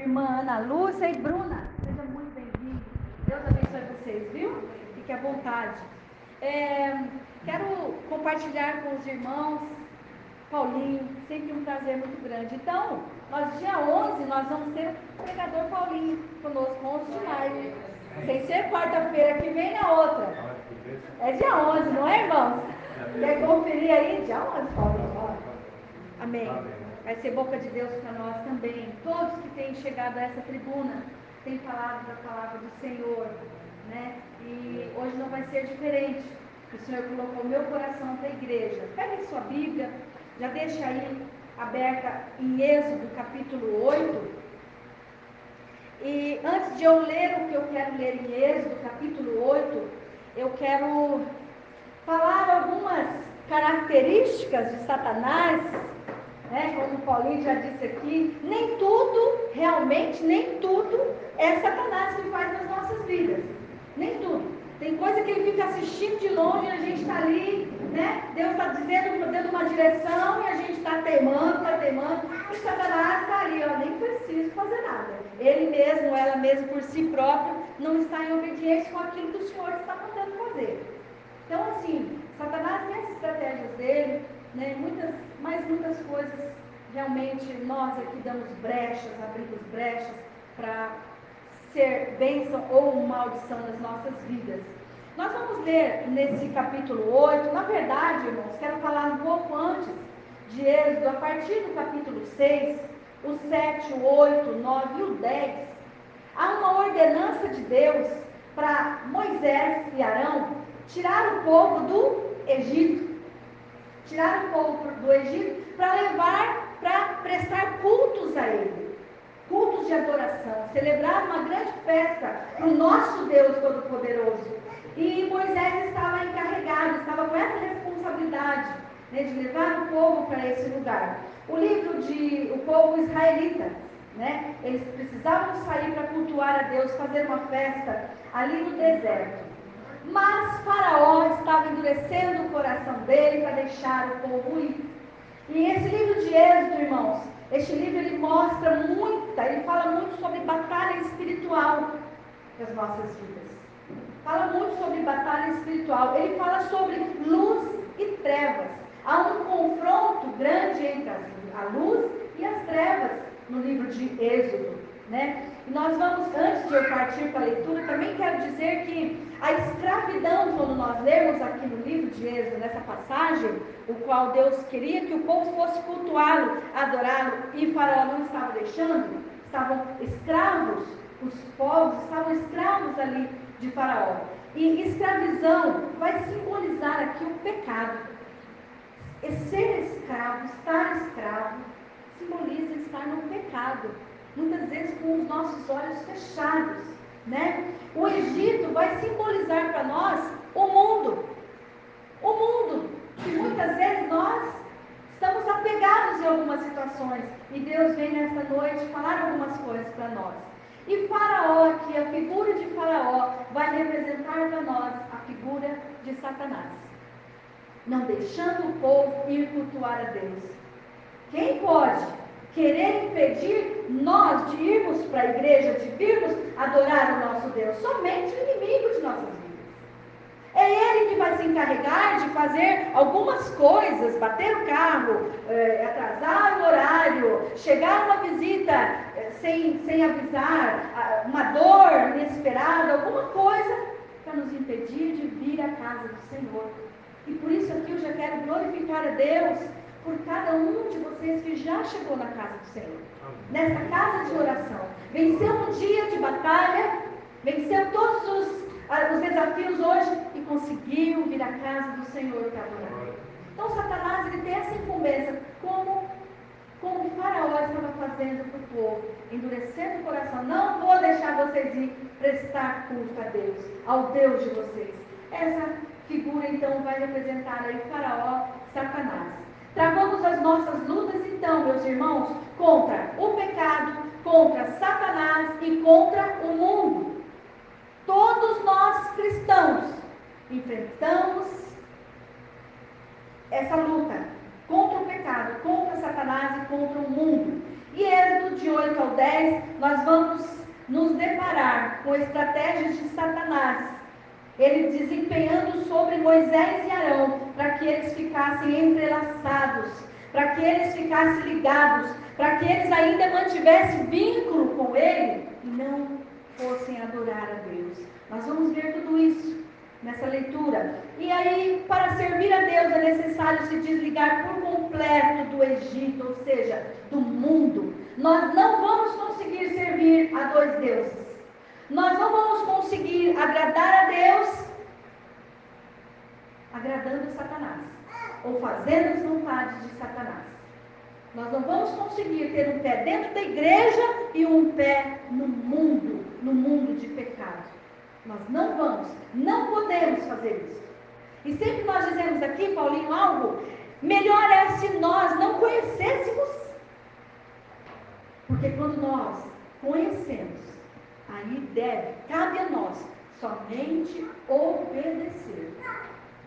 irmã Ana Lúcia e Bruna. Sejam muito bem-vindos. Deus abençoe vocês, viu? Fique à vontade. É, quero compartilhar com os irmãos, Paulinho, sempre um prazer muito grande. Então, nós, dia 11, nós vamos ter o pregador Paulinho conosco, 11 de maio. Sem ser quarta-feira que vem na outra. É dia 11, não é, irmãos? Quer conferir aí? Dia 11, Paulinho. Amém. Vai ser boca de Deus para nós também. Todos que têm chegado a essa tribuna têm falado da palavra do Senhor. Né? E hoje não vai ser diferente. O Senhor colocou meu coração para a igreja. Pegue sua Bíblia, já deixa aí aberta em Êxodo capítulo 8. E antes de eu ler o que eu quero ler em Êxodo capítulo 8, eu quero falar algumas características de Satanás, né? como o Paulinho já disse aqui, nem tudo, realmente, nem tudo é Satanás que faz nas nossas vidas. Nem tudo. Tem coisa que ele fica assistindo de longe a gente está ali, né? Deus está dizendo, dando uma direção e a gente está teimando, está teimando. E Satanás está ali, ó, nem preciso fazer nada. Ele mesmo, ela mesmo por si próprio, não está em obediência com aquilo que o Senhor está mandando fazer. Então, assim, Satanás tem as estratégias dele, né? Muitas, mas muitas coisas realmente nós aqui damos brechas, abrimos brechas para ser bênção ou maldição nas nossas vidas. Nós vamos ler nesse capítulo 8, na verdade, irmãos, quero falar um pouco antes de Êxodo, a partir do capítulo 6, o 7, o 8, o 9 e o 10. Há uma ordenança de Deus para Moisés e Arão tirar o povo do Egito. Tirar o povo do Egito para levar, para prestar cultos a ele cultos de adoração, celebrar uma grande festa para o nosso Deus Todo-Poderoso. E Moisés estava encarregado, estava com essa responsabilidade né, de levar o povo para esse lugar. O livro de o povo israelita, né, eles precisavam sair para cultuar a Deus, fazer uma festa ali no deserto. Mas Faraó estava endurecendo o coração dele para deixar o povo ir. E esse livro de Êxodo, irmãos, este livro ele mostra muita, ele fala muito sobre batalha espiritual das nossas vidas. Fala muito sobre batalha espiritual. Ele fala sobre luz e trevas. Há um confronto grande entre a luz e as trevas no livro de Êxodo. Né? E nós vamos, antes de eu partir para a leitura, também quero dizer que a escravidão, quando nós lemos aqui no livro de Êxodo, nessa passagem, o qual Deus queria que o povo fosse cultuá-lo, adorá-lo, e Faraó não estava deixando, estavam escravos, os povos estavam escravos ali de Faraó. E escravizão vai simbolizar aqui o pecado. E ser escravo, estar escravo, simboliza estar no pecado. Muitas vezes com os nossos olhos fechados. Né? O Egito vai simbolizar para nós o mundo. O mundo, que muitas vezes nós estamos apegados em algumas situações. E Deus vem nesta noite falar algumas coisas para nós. E Faraó aqui, a figura de Faraó, vai representar para nós a figura de Satanás. Não deixando o povo ir cultuar a Deus. Quem pode querer impedir nós de irmos para a igreja, de virmos adorar o nosso Deus? Somente o inimigo de nossas vidas. É ele que vai se encarregar de fazer algumas coisas, bater o carro, é, atrasar o horário, chegar uma visita é, sem, sem avisar, uma dor inesperada, alguma coisa para nos impedir de vir à casa do Senhor. E por isso aqui eu já quero glorificar a Deus por cada um de vocês que já chegou na casa do Senhor. Nessa casa de oração. Venceu um dia de batalha, venceu todos os, os desafios hoje e conseguiu vir à casa do Senhor para adorar. Então Satanás ele tem essa incumbência, como, como o faraó estava fazendo para o povo, endurecendo o coração. Não vou deixar vocês ir prestar culto a Deus, ao Deus de vocês. Essa figura então vai representar aí o faraó, Satanás. Travamos as nossas lutas, então, meus irmãos, contra o pecado, contra Satanás e contra o mundo. Todos nós cristãos enfrentamos essa luta contra o pecado, contra Satanás e contra o mundo. E Êxodo de 8 ao 10, nós vamos nos deparar com estratégias de Satanás. Ele desempenhando sobre Moisés e Arão para que eles ficassem entrelaçados, para que eles ficassem ligados, para que eles ainda mantivessem vínculo com ele e não fossem adorar a Deus. Nós vamos ver tudo isso nessa leitura. E aí, para servir a Deus, é necessário se desligar por completo do Egito, ou seja, do mundo. Nós não vamos conseguir servir a dois deuses. Nós não vamos conseguir agradar a Deus agradando Satanás ou fazendo as vontades de Satanás. Nós não vamos conseguir ter um pé dentro da igreja e um pé no mundo, no mundo de pecado. Nós não vamos, não podemos fazer isso. E sempre nós dizemos aqui, Paulinho, algo, melhor é se nós não conhecêssemos. Porque quando nós conhecemos, aí deve, cabe a nós somente obedecer.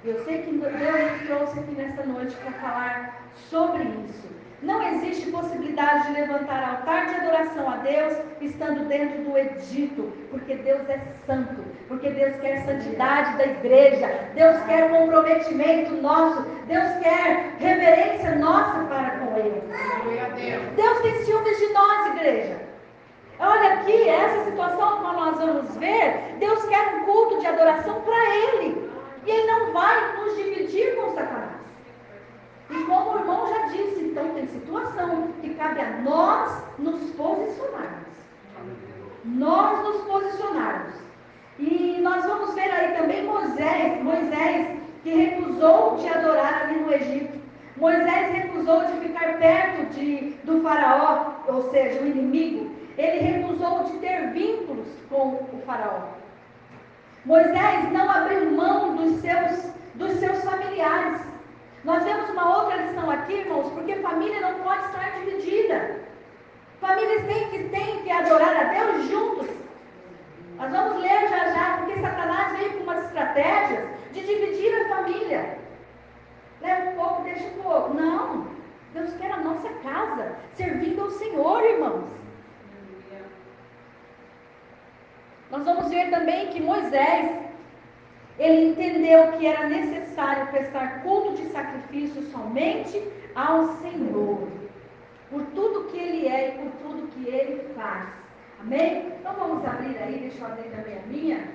Eu sei que Deus nos trouxe aqui nesta noite para falar sobre isso. Não existe possibilidade de levantar altar de adoração a Deus estando dentro do Egito, porque Deus é santo, porque Deus quer santidade da igreja, Deus quer comprometimento nosso, Deus quer reverência nossa para com Ele. Deus tem ciúmes de nós, igreja. Olha aqui, essa situação que nós vamos ver, Deus quer um culto de adoração para Ele. E Ele não vai nos dividir com Satanás. E como o irmão já disse, então tem situação que cabe a nós nos posicionarmos. Nós nos posicionarmos. E nós vamos ver aí também Moisés, Moisés que recusou de adorar ali no Egito. Moisés recusou de ficar perto de, do faraó, ou seja, o inimigo. Ele recusou de ter vínculos com o faraó. Moisés não abriu mão dos seus, dos seus familiares. Nós temos uma outra lição aqui, irmãos, porque família não pode estar dividida. Famílias têm que, têm que adorar a Deus juntos. Nós vamos ler já já, porque Satanás veio com umas estratégias de dividir a família. Leva um pouco, deixa um pouco. Não. Deus quer a nossa casa, servindo ao Senhor, irmãos. Nós vamos ver também que Moisés, ele entendeu que era necessário prestar culto de sacrifício somente ao Senhor, por tudo que Ele é e por tudo que Ele faz. Amém? Então vamos abrir aí, deixa eu abrir também a minha.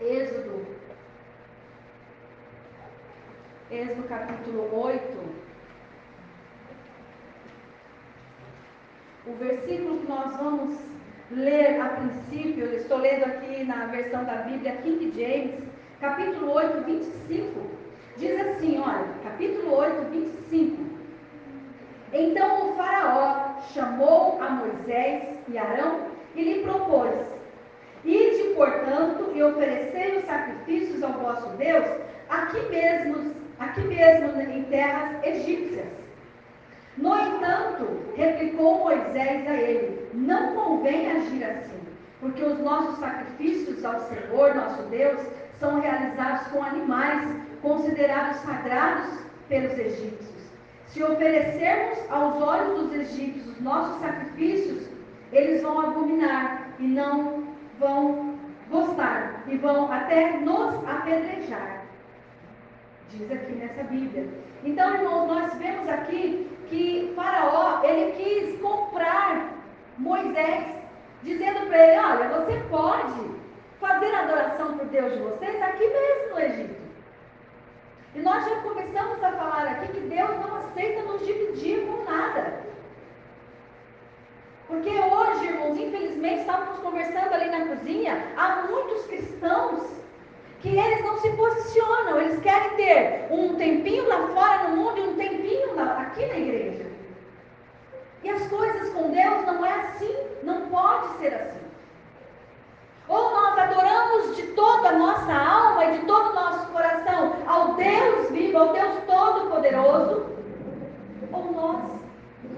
Êxodo. Êxodo capítulo 8. O versículo que nós vamos ler a princípio, eu estou lendo aqui na versão da Bíblia King James capítulo 8, 25, diz assim: olha, capítulo 8, 25. Então o Faraó chamou a Moisés e Arão e lhe propôs: Ide, portanto, e oferecei os sacrifícios ao vosso Deus aqui mesmo, aqui mesmo em terras egípcias. No entanto, replicou Moisés a ele: Não convém agir assim, porque os nossos sacrifícios ao Senhor, nosso Deus, são realizados com animais considerados sagrados pelos egípcios. Se oferecermos aos olhos dos egípcios os nossos sacrifícios, eles vão abominar e não vão gostar e vão até nos apedrejar. Diz aqui nessa Bíblia. Então, irmãos, nós vemos aqui que Faraó, ele quis comprar Moisés, dizendo para ele: Olha, você pode fazer adoração por Deus de vocês aqui mesmo no Egito. E nós já começamos a falar aqui que Deus não aceita nos dividir com nada. Porque hoje, irmãos, infelizmente, estávamos conversando ali na cozinha, há muitos cristãos que eles não se posicionam, eles querem ter um tempinho lá fora no mundo e um tempinho lá, aqui na igreja. E as coisas com Deus não é assim, não pode ser assim. Ou nós adoramos de toda a nossa alma e de todo o nosso coração ao Deus vivo, ao Deus Todo-Poderoso, ou nós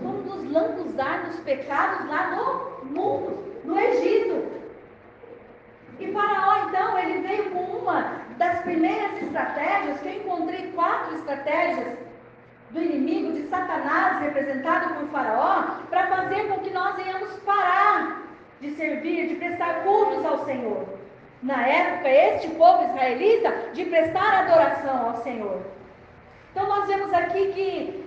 vamos nos lambuzar nos pecados lá no mundo, no Egito. E Faraó, então, ele veio com uma das primeiras estratégias, que eu encontrei quatro estratégias do inimigo, de Satanás, representado por Faraó, para fazer com que nós venhamos parar de servir, de prestar cultos ao Senhor. Na época, este povo israelita, de prestar adoração ao Senhor. Então, nós vemos aqui que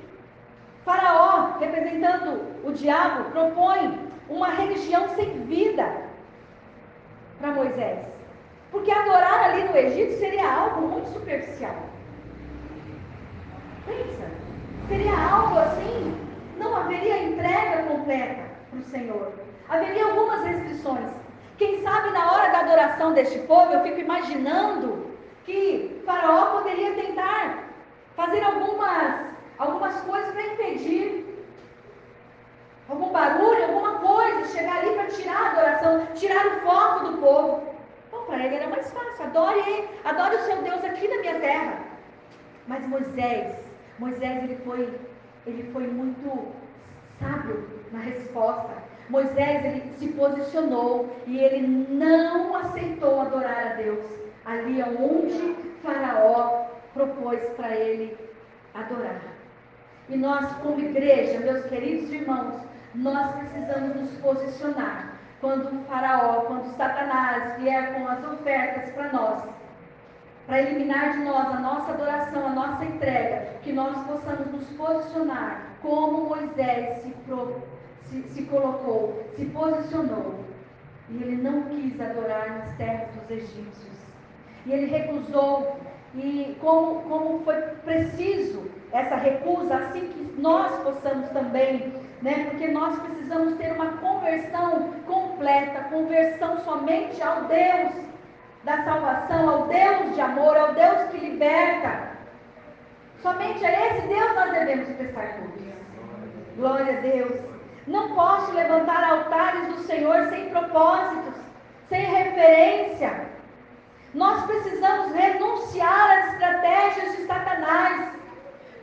Faraó, representando o diabo, propõe uma religião sem vida para Moisés. Porque adorar ali no Egito seria algo muito superficial. Pensa, seria algo assim, não haveria entrega completa para o Senhor. Haveria algumas restrições. Quem sabe na hora da adoração deste povo, eu fico imaginando que Faraó poderia tentar fazer algumas, algumas coisas para impedir algum barulho, alguma coisa, chegar ali para tirar a adoração, tirar o foco do povo. Bom, para ele era mais fácil, adore adore o seu Deus aqui na minha terra. Mas Moisés, Moisés ele foi, ele foi muito sábio na resposta. Moisés ele se posicionou e ele não aceitou adorar a Deus ali onde Faraó propôs para ele adorar. E nós, como igreja, meus queridos irmãos, nós precisamos nos posicionar quando o Faraó, quando Satanás vier com as ofertas para nós, para eliminar de nós a nossa adoração, a nossa entrega, que nós possamos nos posicionar como Moisés se, pro, se, se colocou, se posicionou. E ele não quis adorar nas terras dos egípcios. E ele recusou. E como, como foi preciso essa recusa, assim que nós possamos também, né? Porque nós precisamos ter uma conversão completa, conversão somente ao Deus da salvação, ao Deus de amor, ao Deus que liberta. Somente a esse Deus nós devemos prestar culto. Glória a Deus. Não posso levantar altares do Senhor sem propósitos, sem referência. Nós precisamos renunciar às estratégias de Satanás.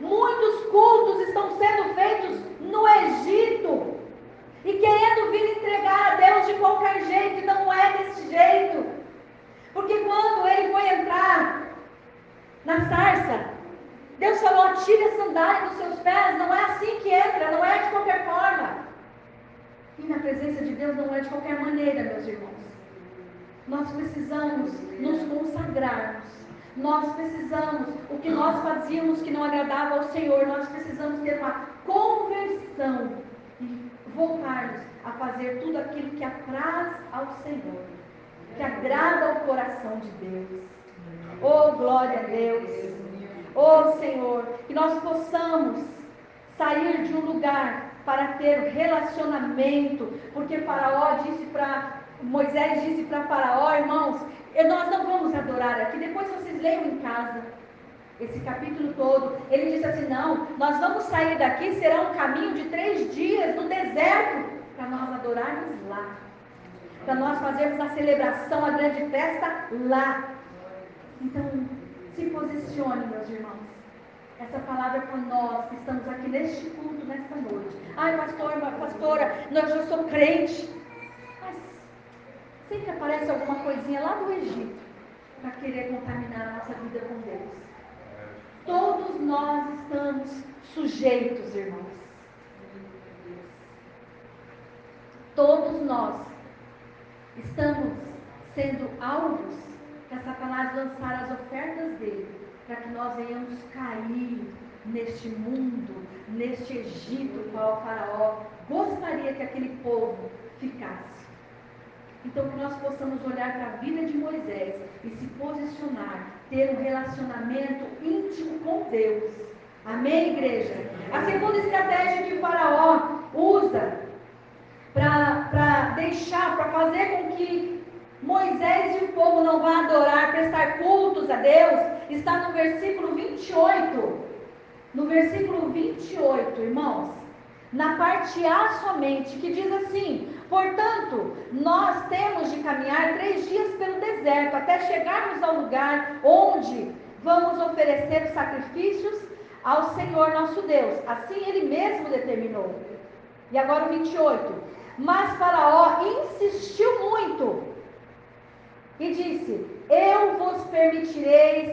Muitos cultos estão sendo feitos no Egito e querendo vir entregar a Deus de qualquer jeito, e não é desse jeito. Porque quando ele foi entrar na sarça, Deus falou: tire a sandália dos seus pés. Não é assim que entra, não é de qualquer forma. E na presença de Deus não é de qualquer maneira, meus irmãos. Nós precisamos nos consagrarmos. Nós precisamos, o que nós fazíamos que não agradava ao Senhor, nós precisamos ter uma conversão e voltarmos a fazer tudo aquilo que apraz ao Senhor, que agrada ao coração de Deus. Oh, glória a Deus! Oh, Senhor, que nós possamos sair de um lugar para ter relacionamento, porque Faraó disse para Moisés disse para Faraó, irmãos, nós não vamos adorar aqui, depois vocês leiam em casa esse capítulo todo. Ele disse assim: não, nós vamos sair daqui, será um caminho de três dias no deserto, para nós adorarmos lá, para nós fazermos a celebração, a grande festa lá. Então, se posicione, meus irmãos. Essa palavra é para nós que estamos aqui neste culto, nesta noite. Ai, pastor, pastora, eu já sou crente. Sempre aparece alguma coisinha lá do Egito para querer contaminar a nossa vida com Deus. Todos nós estamos sujeitos, irmãos. Todos nós estamos sendo alvos para Satanás lançar as ofertas dele, para que nós venhamos cair neste mundo, neste Egito, qual o faraó gostaria que aquele povo ficasse. Então, que nós possamos olhar para a vida de Moisés e se posicionar, ter um relacionamento íntimo com Deus. Amém, igreja? A segunda estratégia que o Faraó usa para deixar, para fazer com que Moisés e o povo não vão adorar, prestar cultos a Deus, está no versículo 28. No versículo 28, irmãos, na parte A somente, que diz assim: Portanto, nós temos de caminhar três dias pelo deserto, até chegarmos ao lugar onde vamos oferecer os sacrifícios ao Senhor nosso Deus. Assim ele mesmo determinou. E agora o 28. Mas Faraó insistiu muito e disse: Eu vos permitirei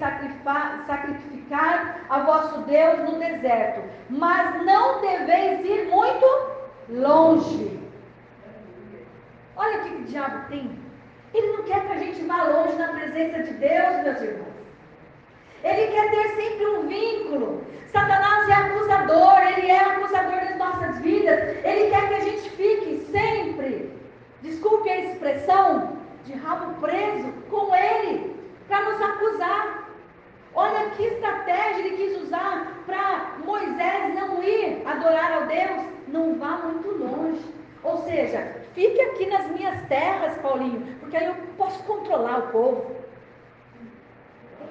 sacrificar a vosso Deus no deserto, mas não deveis ir muito longe. Olha o que o diabo tem. Ele não quer que a gente vá longe na presença de Deus, meus irmãos. Ele quer ter sempre um vínculo. Satanás é acusador, ele é acusador das nossas vidas. Ele quer que a gente fique sempre, desculpe a expressão, de rabo preso com ele, para nos acusar. Olha que estratégia ele quis usar para Moisés não ir adorar ao Deus. Não vá muito longe. Ou seja, fique aqui nas minhas terras, Paulinho, porque aí eu posso controlar o povo.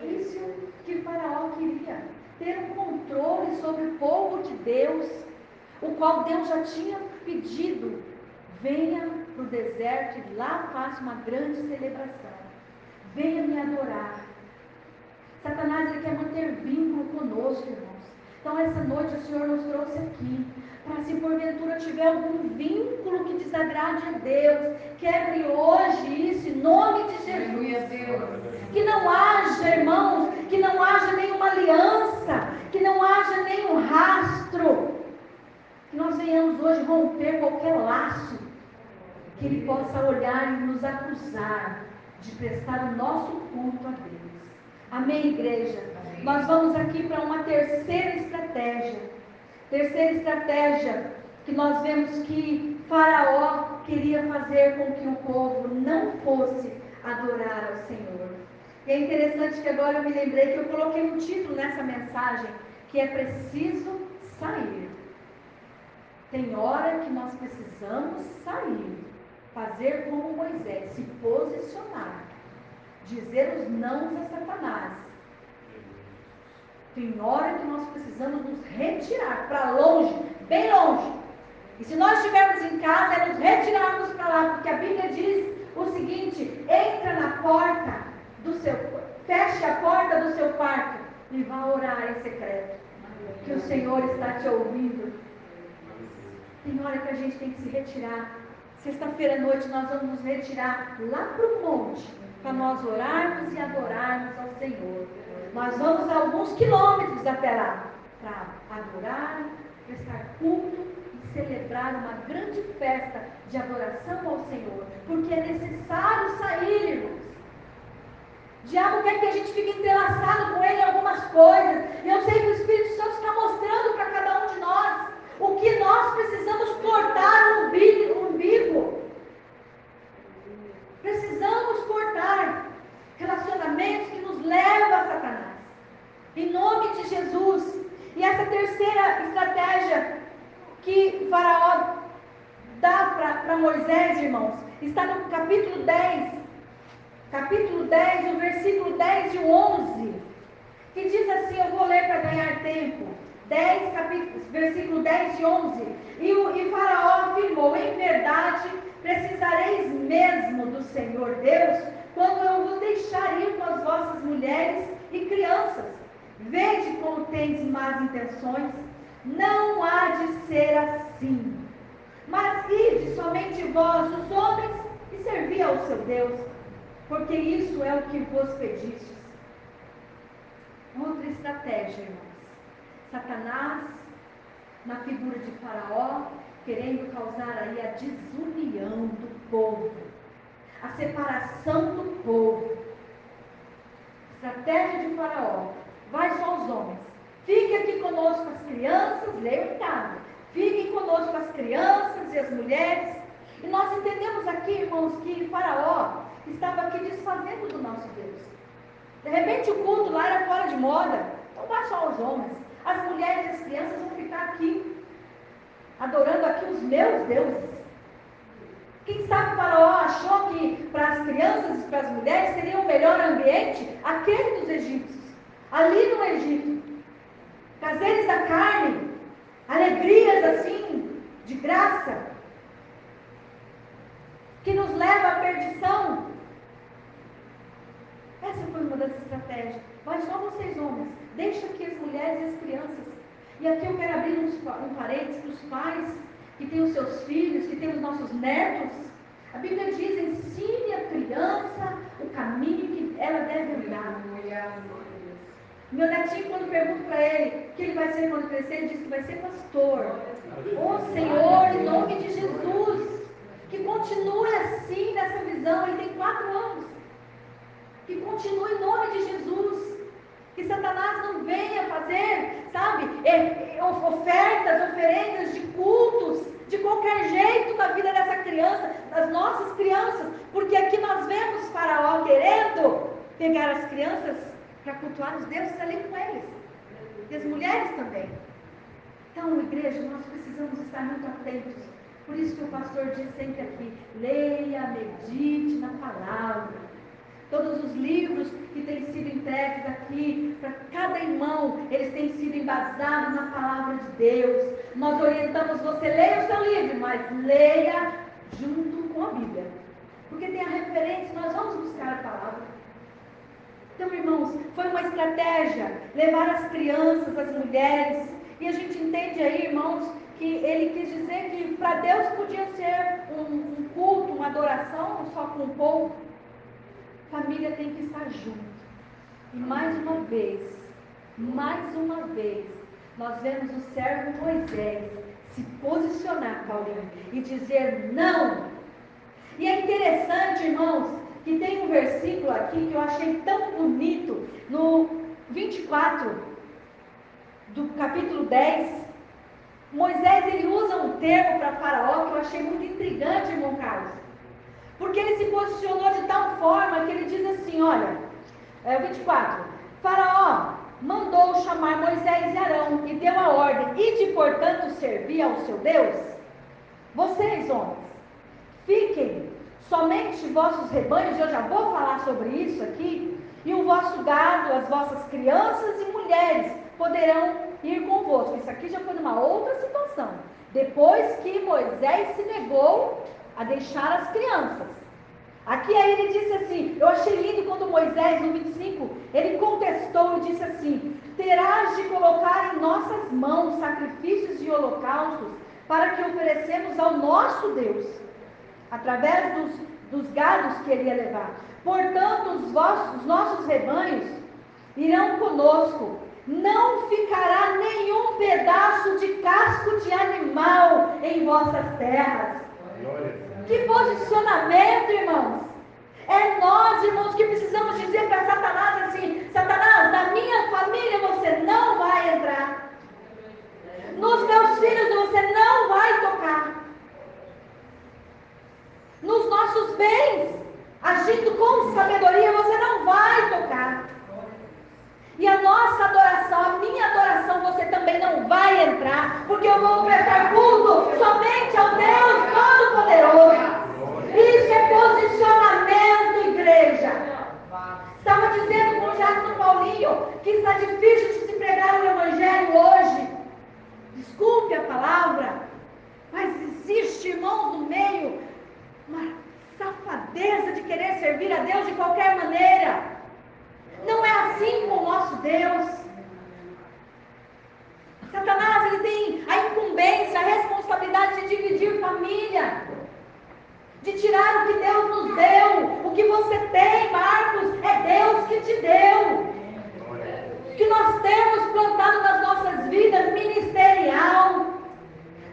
É isso que Faraó queria: ter um controle sobre o povo de Deus, o qual Deus já tinha pedido: venha para o deserto e lá faça uma grande celebração. Venha me adorar. Satanás ele quer manter vínculo conosco, irmãos. Então, essa noite o Senhor nos trouxe aqui para se porventura tiver algum vínculo que desagrade a Deus, quebre hoje isso em nome de Jesus. Que não haja, irmãos, que não haja nenhuma aliança, que não haja nenhum rastro. Que nós venhamos hoje romper qualquer laço, que Ele possa olhar e nos acusar de prestar o nosso culto a Deus. Amém, igreja? Amém. Nós vamos aqui para uma terceira estratégia Terceira estratégia que nós vemos que Faraó queria fazer com que o povo não fosse adorar ao Senhor. E é interessante que agora eu me lembrei que eu coloquei um título nessa mensagem, que é preciso sair. Tem hora que nós precisamos sair, fazer como Moisés, se posicionar, dizer os nãos a Satanás tem hora que nós precisamos nos retirar para longe, bem longe. E se nós estivermos em casa, é nos retirarmos para lá, porque a Bíblia diz o seguinte: entra na porta do seu, feche a porta do seu quarto e vá orar em secreto, que o Senhor está te ouvindo. Tem hora que a gente tem que se retirar. Sexta-feira à noite nós vamos nos retirar lá para o monte, para nós orarmos e adorarmos ao Senhor. Nós vamos alguns quilômetros até lá para adorar, prestar culto e celebrar uma grande festa de adoração ao Senhor, porque é necessário sair, irmãos. O diabo quer que a gente fique entrelaçado com ele em algumas coisas. E eu sei que o Espírito Santo está mostrando para cada um de nós o que nós precisamos cortar o umbigo. Precisamos cortar relacionamentos que nos levam a Satanás. Em nome de Jesus. E essa terceira estratégia que Faraó dá para Moisés, irmãos, está no capítulo 10. Capítulo 10, o versículo 10 e 11. Que diz assim: Eu vou ler para ganhar tempo. 10, capítulo, versículo 10 e 11. E, o, e Faraó afirmou: Em verdade, precisareis mesmo do Senhor Deus, quando eu vos deixar ir com as vossas mulheres e crianças Vede como tens más intenções, não há de ser assim. Mas ide somente vós, os homens, e servi ao seu Deus, porque isso é o que vos pedistes. Outra estratégia, irmãos. Satanás, na figura de Faraó, querendo causar aí a desunião do povo, a separação do povo. Estratégia de Faraó vai só os homens. Fique aqui conosco as crianças, casa. Fiquem conosco as crianças e as mulheres. E nós entendemos aqui, irmãos, que Faraó estava aqui desfazendo do nosso Deus. De repente o culto lá era fora de moda. Então vai só os homens. As mulheres e as crianças vão ficar aqui, adorando aqui os meus deuses. Quem sabe Faraó achou que para as crianças e para as mulheres seria o melhor ambiente aquele dos egípcios ali no Egito. Prazeres da carne, alegrias assim, de graça, que nos leva à perdição. Essa foi uma das estratégias. Mas só vocês, homens, deixa aqui as mulheres e as crianças. E aqui eu quero abrir um parênteses para os pais que têm os seus filhos, que têm os nossos netos. A Bíblia diz: ensine a criança o caminho que ela deve andar. Meu netinho, quando pergunto para ele o que ele vai ser quando crescer, ele diz que vai ser pastor. Oh Senhor, em nome de Jesus, que continue assim nessa visão. Ele tem quatro anos. Que continue em nome de Jesus. Que Satanás não venha fazer, sabe, ofertas, oferendas de cultos, de qualquer jeito na vida dessa criança, das nossas crianças, porque aqui nós vemos Faraó querendo pegar as crianças para cultuar os deuses ali com eles, e as mulheres também. Então, igreja, nós precisamos estar muito atentos. Por isso que o pastor diz sempre aqui: leia, medite na palavra Todos os livros que têm sido entregues aqui para cada irmão, eles têm sido embasados na palavra de Deus. Nós orientamos você, leia o seu livro, mas leia junto com a Bíblia. Porque tem a referência, nós vamos buscar a palavra. Então, irmãos, foi uma estratégia levar as crianças, as mulheres. E a gente entende aí, irmãos, que ele quis dizer que para Deus podia ser um, um culto, uma adoração só com o povo Família tem que estar junto. E mais uma vez, mais uma vez, nós vemos o servo Moisés se posicionar, Paulinho, e dizer não. E é interessante, irmãos, que tem um versículo aqui que eu achei tão bonito, no 24 do capítulo 10. Moisés ele usa um termo para Faraó que eu achei muito intrigante, irmão Carlos. Porque ele se posicionou de tal forma que ele diz assim: olha, é, 24: Faraó mandou chamar Moisés e Arão e deu a ordem: Ide, portanto, servir ao seu Deus. Vocês, homens, fiquem somente vossos rebanhos, eu já vou falar sobre isso aqui, e o vosso gado, as vossas crianças e mulheres poderão ir convosco. Isso aqui já foi numa outra situação. Depois que Moisés se negou a deixar as crianças. Aqui aí ele disse assim, eu achei lindo quando Moisés, no 25, ele contestou e disse assim, terás de colocar em nossas mãos sacrifícios e holocaustos para que oferecemos ao nosso Deus, através dos, dos gados que ele ia levar. Portanto, os, vossos, os nossos rebanhos irão conosco, não ficará nenhum pedaço de casco de animal em vossas terras. Que posicionamento, irmãos. É nós, irmãos, que precisamos dizer para Satanás assim: Satanás, na minha família você não vai entrar. Nos meus filhos você não vai tocar. Nos nossos bens, agindo com sabedoria, você não vai tocar. E a nossa adoração, a minha adoração, você também não vai entrar, porque eu vou prestar culto somente ao Deus Todo-Poderoso. Isso é posicionamento, igreja. Estava dizendo com o Jackson Paulinho que está difícil de se pregar o Evangelho hoje. Desculpe a palavra, mas existe, irmãos, no meio, uma safadeza de querer servir a Deus de qualquer maneira. Não é assim com o nosso Deus. Satanás ele tem a incumbência, a responsabilidade de dividir família, de tirar o que Deus nos deu. O que você tem, Marcos, é Deus que te deu. O que nós temos plantado nas nossas vidas, ministerial,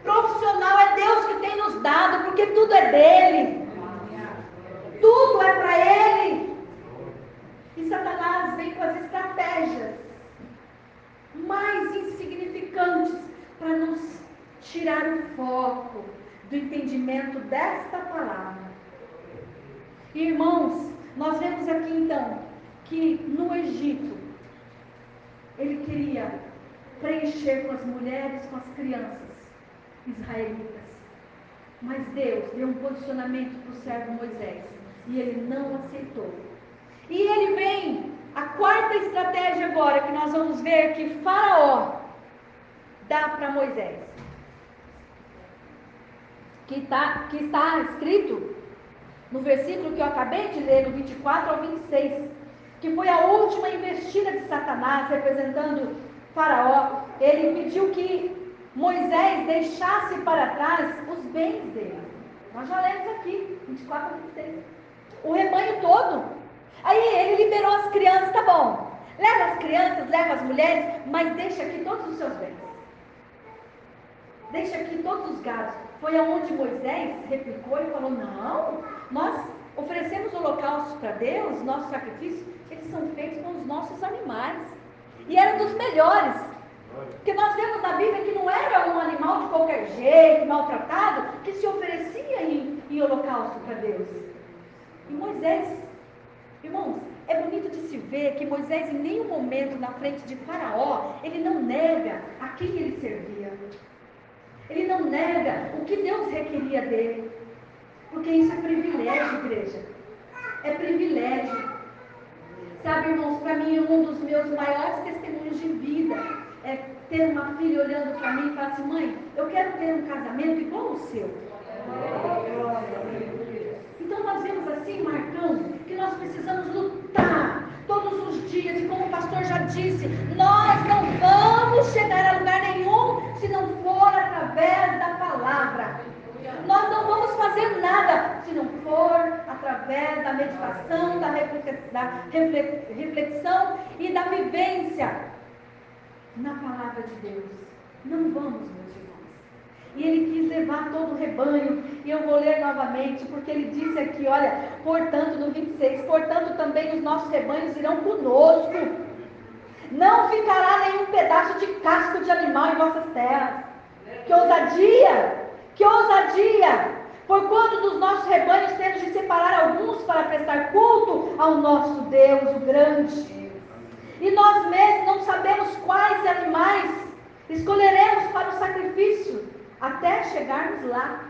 profissional, é Deus que tem nos dado, porque tudo é dele. Tudo é para Ele. E Satanás vem com as estratégias mais insignificantes para nos tirar o foco do entendimento desta palavra. Irmãos, nós vemos aqui então que no Egito ele queria preencher com as mulheres, com as crianças israelitas. Mas Deus deu um posicionamento para o servo Moisés e ele não aceitou. E ele vem, a quarta estratégia agora que nós vamos ver que Faraó dá para Moisés. Que, tá, que está escrito no versículo que eu acabei de ler, no 24 ao 26, que foi a última investida de Satanás representando Faraó. Ele pediu que Moisés deixasse para trás os bens dele. Nós já lemos aqui, 24 a 26. O rebanho todo. Aí ele liberou as crianças, tá bom. Leva as crianças, leva as mulheres, mas deixa aqui todos os seus bens. Deixa aqui todos os gados. Foi aonde Moisés replicou e falou: Não, nós oferecemos holocaustos para Deus, nossos sacrifícios, eles são feitos com os nossos animais. E eram dos melhores. Porque nós vemos na Bíblia que não era um animal de qualquer jeito, maltratado, que se oferecia em, em holocausto para Deus. E Moisés, irmãos, é bonito de se ver que Moisés, em nenhum momento na frente de Faraó, ele não nega a quem ele servia. Ele não nega o que Deus requeria dele. Porque isso é privilégio, igreja. É privilégio. Sabe, irmãos, para mim, um dos meus maiores testemunhos de vida é ter uma filha olhando para mim e falar assim: mãe, eu quero ter um casamento igual ao seu. Então nós vemos assim, Marcão, que nós precisamos lutar todos os dias, e como o pastor já disse, nós não vamos chegar a lugar nenhum se não for através da palavra. Nós não vamos fazer nada se não for através da meditação, da reflexão e da vivência na palavra de Deus. Não vamos, meus irmãos. E ele quis levar todo o rebanho, e eu vou ler novamente, porque ele disse aqui: olha, portanto, no 26, portanto também os nossos rebanhos irão conosco. Não ficará nenhum pedaço de casco de animal em vossas terras. Que ousadia! Que ousadia! Por quanto dos nossos rebanhos temos de separar alguns para prestar culto ao nosso Deus, o grande. E nós mesmos não sabemos quais animais escolheremos para o sacrifício, até chegarmos lá.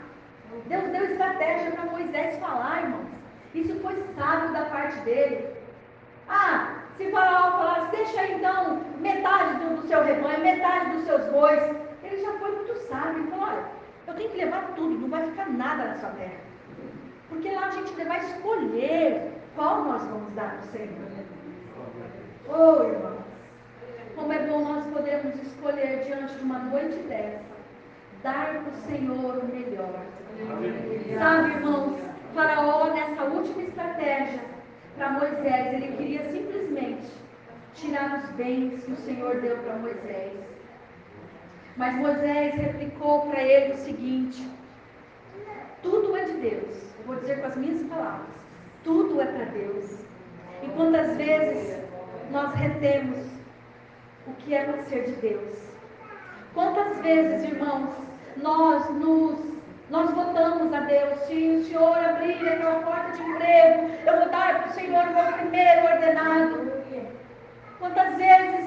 Deus deu estratégia para Moisés falar, irmãos. Isso foi sábio da parte dele. Ah, se Faraó falasse, deixa então metade do, do seu rebanho, metade dos seus bois. Ele já foi muito sábio. Ele falou, olha, eu tenho que levar tudo, não vai ficar nada na sua terra. Porque lá a gente vai escolher qual nós vamos dar para o Senhor. Oh, irmãos, como é bom nós podermos escolher diante de uma noite dessa, dar para o Senhor o melhor. Sabe, irmãos, Faraó, nessa última estratégia para Moisés, ele queria simplesmente tirar os bens que o Senhor deu para Moisés. Mas Moisés replicou para ele o seguinte: tudo é de Deus. Eu vou dizer com as minhas palavras: tudo é para Deus. E quantas vezes nós retemos o que é ser de Deus? Quantas vezes, irmãos, nós nos nós votamos a Deus, se o Senhor abrir aquela porta de emprego, eu vou dar para o Senhor o meu primeiro ordenado. Quantas vezes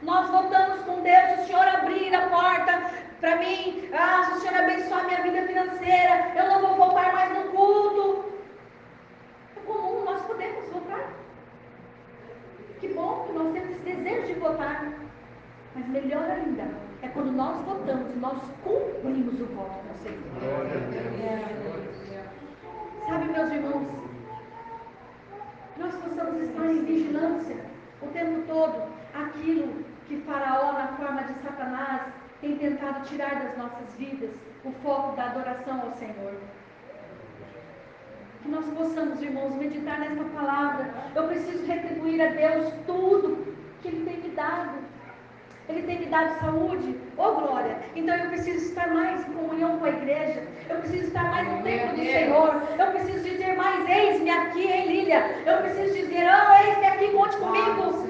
nós votamos com Deus, se o Senhor abrir a porta para mim, ah, se o Senhor abençoar minha vida financeira, eu não vou voltar mais no culto. Nós podemos votar. Que bom que nós temos esse desejo de votar. Mas melhor ainda é quando nós votamos, nós cumprimos o voto do Senhor. É. Sabe, meus irmãos, nós possamos estar em vigilância o tempo todo aquilo que Faraó, na forma de Satanás, tem tentado tirar das nossas vidas o foco da adoração ao Senhor. Que nós possamos, irmãos, meditar nesta palavra. Eu preciso retribuir a Deus tudo que Ele tem me dado. Ele tem me dado saúde, oh glória. Então eu preciso estar mais em comunhão com a igreja. Eu preciso estar mais no tempo do Senhor. Eu preciso dizer mais: eis-me aqui, hein, Lília. Eu preciso dizer: oh, eis-me aqui, conte comigo.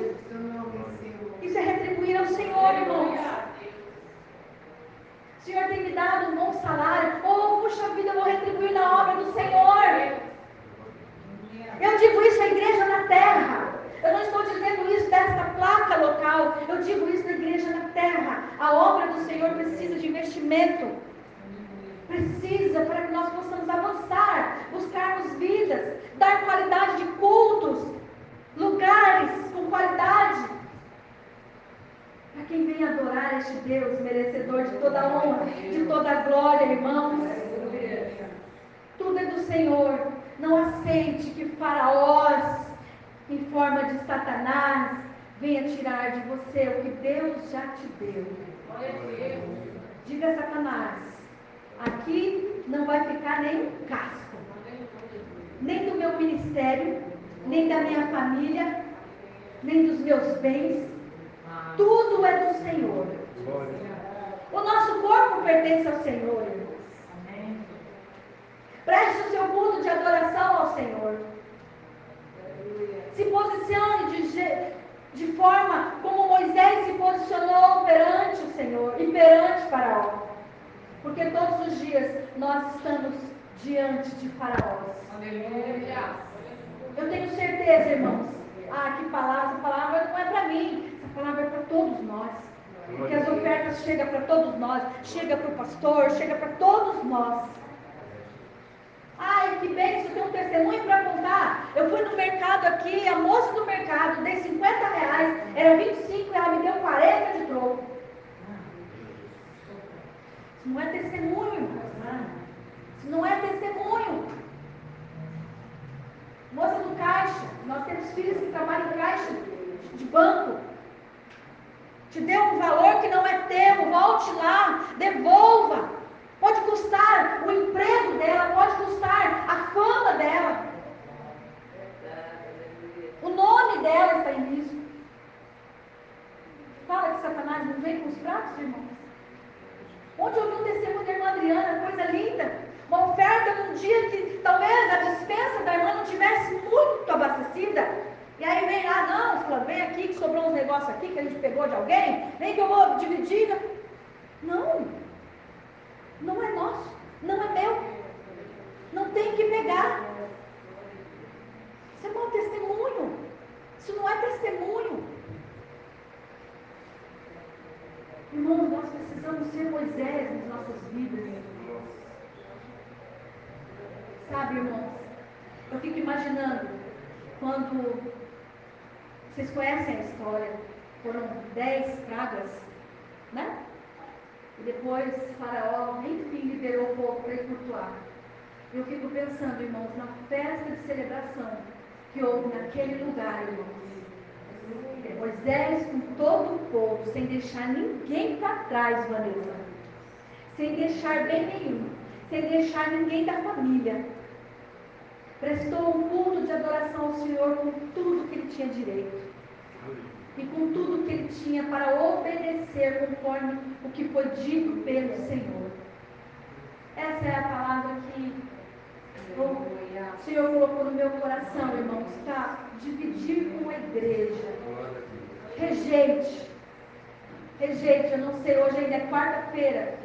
Isso é retribuir ao Senhor, irmãos. O Senhor tem me dado um bom salário. Oh, puxa vida, eu vou retribuir na obra do Senhor. Eu digo isso à igreja na terra. Eu não estou dizendo isso desta placa local. Eu digo isso na igreja na terra. A obra do Senhor precisa de investimento. Precisa para que nós possamos avançar, buscarmos vidas, dar qualidade de cultos, lugares com qualidade. Para quem este Deus, merecedor de toda honra, de toda glória, irmãos. Tudo é do Senhor. Não aceite que faraós, em forma de Satanás, venha tirar de você o que Deus já te deu. Diga a Satanás, aqui não vai ficar nem um casco, nem do meu ministério, nem da minha família, nem dos meus bens. Tudo é do Senhor. O nosso corpo pertence ao Senhor, irmãos. Preste o seu culto de adoração ao Senhor. Se posicione de, de forma como Moisés se posicionou perante o Senhor e perante Faraó. Porque todos os dias nós estamos diante de Faraós. Aleluia. Eu tenho certeza, irmãos. Ah, que palavra, essa palavra não é para mim, essa palavra é para todos nós. Porque as ofertas chegam para todos nós, chega para o pastor, chega para todos nós. Ai, que bem, eu tenho um testemunho para contar. Eu fui no mercado aqui, a moça do mercado, dei 50 reais, era 25, ela me deu 40 de troco. Isso não é testemunho, irmãos. Isso não é testemunho. Moça do caixa, nós temos filhos que trabalham em caixa de banco. Te deu um valor que não é teu, volte lá, devolva. Pode custar o emprego dela, pode custar a fama dela. O nome dela está em risco. Fala que Satanás não vem com os pratos, irmãos. Ontem eu vi um testemunho da irmã Adriana, coisa linda. Uma oferta num dia que talvez a dispensa da irmã não tivesse muito abastecida. E aí vem lá, não, fala, vem aqui que sobrou uns negócios aqui que a gente pegou de alguém, vem que eu vou dividir. Não, não é nosso, não é meu. Não tem que pegar. Isso é mau testemunho. Isso não é testemunho. Irmãos, nós precisamos ser Moisés nas nossas vidas. Sabe, irmãos, eu fico imaginando quando vocês conhecem a história, foram dez pragas, né? E depois Faraó, enfim, liberou o povo para ir cultuar. Eu fico pensando, irmãos, na festa de celebração que houve naquele lugar, irmãos. Moisés com todo o povo, sem deixar ninguém para trás, Vanessa. Sem deixar bem nenhum. Sem deixar ninguém da família. Prestou um culto de adoração ao Senhor com tudo que ele tinha direito. E com tudo que ele tinha para obedecer conforme o que foi dito pelo Senhor. Essa é a palavra que o Senhor colocou no meu coração, irmãos, está dividir com a igreja. Rejeite. Rejeite, eu não sei, hoje ainda é quarta-feira.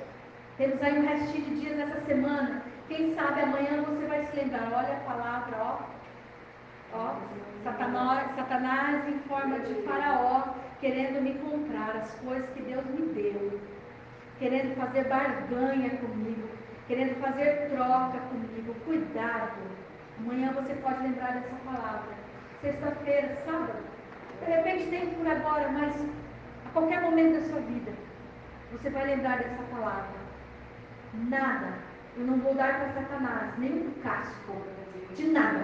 Temos aí um restinho de dias nessa semana. Quem sabe amanhã você vai se lembrar. Olha a palavra, ó. Ó, Satanás, Satanás em forma de faraó, querendo me comprar as coisas que Deus me deu. Querendo fazer barganha comigo querendo fazer troca comigo. Cuidado. Amanhã você pode lembrar dessa palavra. Sexta-feira, sábado. De repente tem por agora, mas a qualquer momento da sua vida, você vai lembrar dessa palavra. Nada. Eu não vou dar para Satanás nenhum casco. De nada.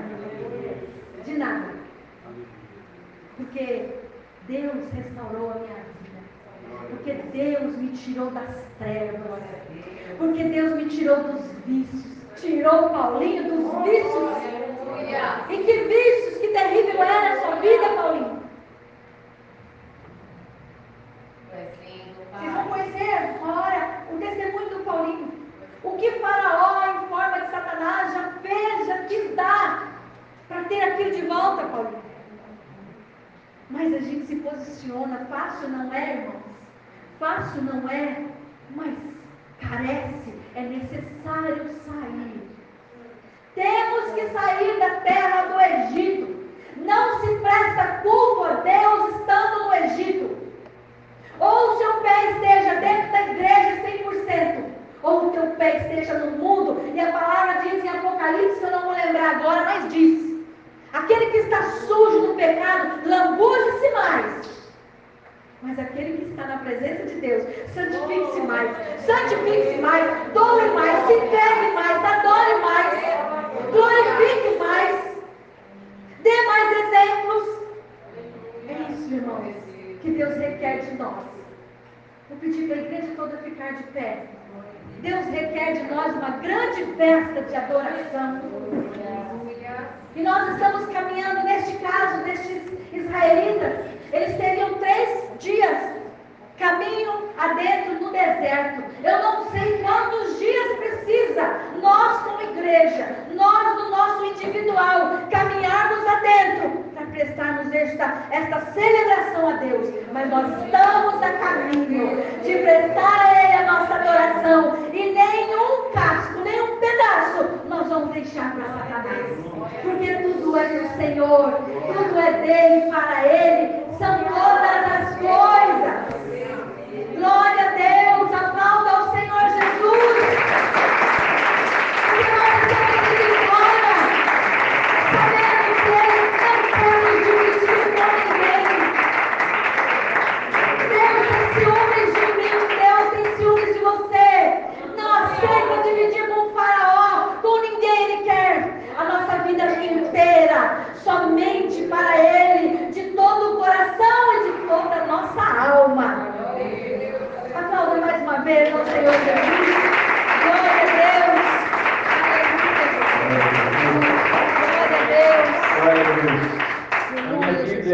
De nada. Porque Deus restaurou a minha vida. Porque Deus me tirou das trevas. Porque Deus me tirou dos vícios. Tirou Paulinho dos vícios. E que vícios, que terrível era a sua vida, Paulinho. Vocês vão conhecer uma hora o testemunho do Paulinho. O que Faraó, em forma de Satanás, já fez, já quis dar para ter aquilo de volta, Paulinho. Mas a gente se posiciona, fácil não é, irmãos? Fácil não é, mas carece, é necessário sair. Temos que sair da terra do Egito. Não se presta culto a Deus estando no Egito. Ou o seu pé esteja dentro da igreja 100%, ou o teu pé esteja no mundo. E a palavra diz em Apocalipse, eu não vou lembrar agora, mas diz: aquele que está sujo no pecado, lambuja-se mais mas aquele que está na presença de Deus, santifique-se mais, santifique-se mais, doe mais, se entregue mais, adore mais, glorifique mais, dê mais exemplos. É isso, irmãos, que Deus requer de nós. Vou pedir para a igreja toda ficar de pé. Deus requer de nós uma grande festa de adoração. E nós estamos caminhando, neste caso, destes israelitas, eles teriam três dias caminho adentro no deserto. Eu não sei quantos dias precisa nós como igreja, nós no nosso individual, caminharmos adentro para prestarmos esta, esta celebração a Deus. Mas nós estamos a caminho de prestar a Ele a nossa adoração e nenhum casco, nenhum pedaço nós vamos deixar para Satanás. Porque tudo é do Senhor, tudo é dele, para Ele, são todas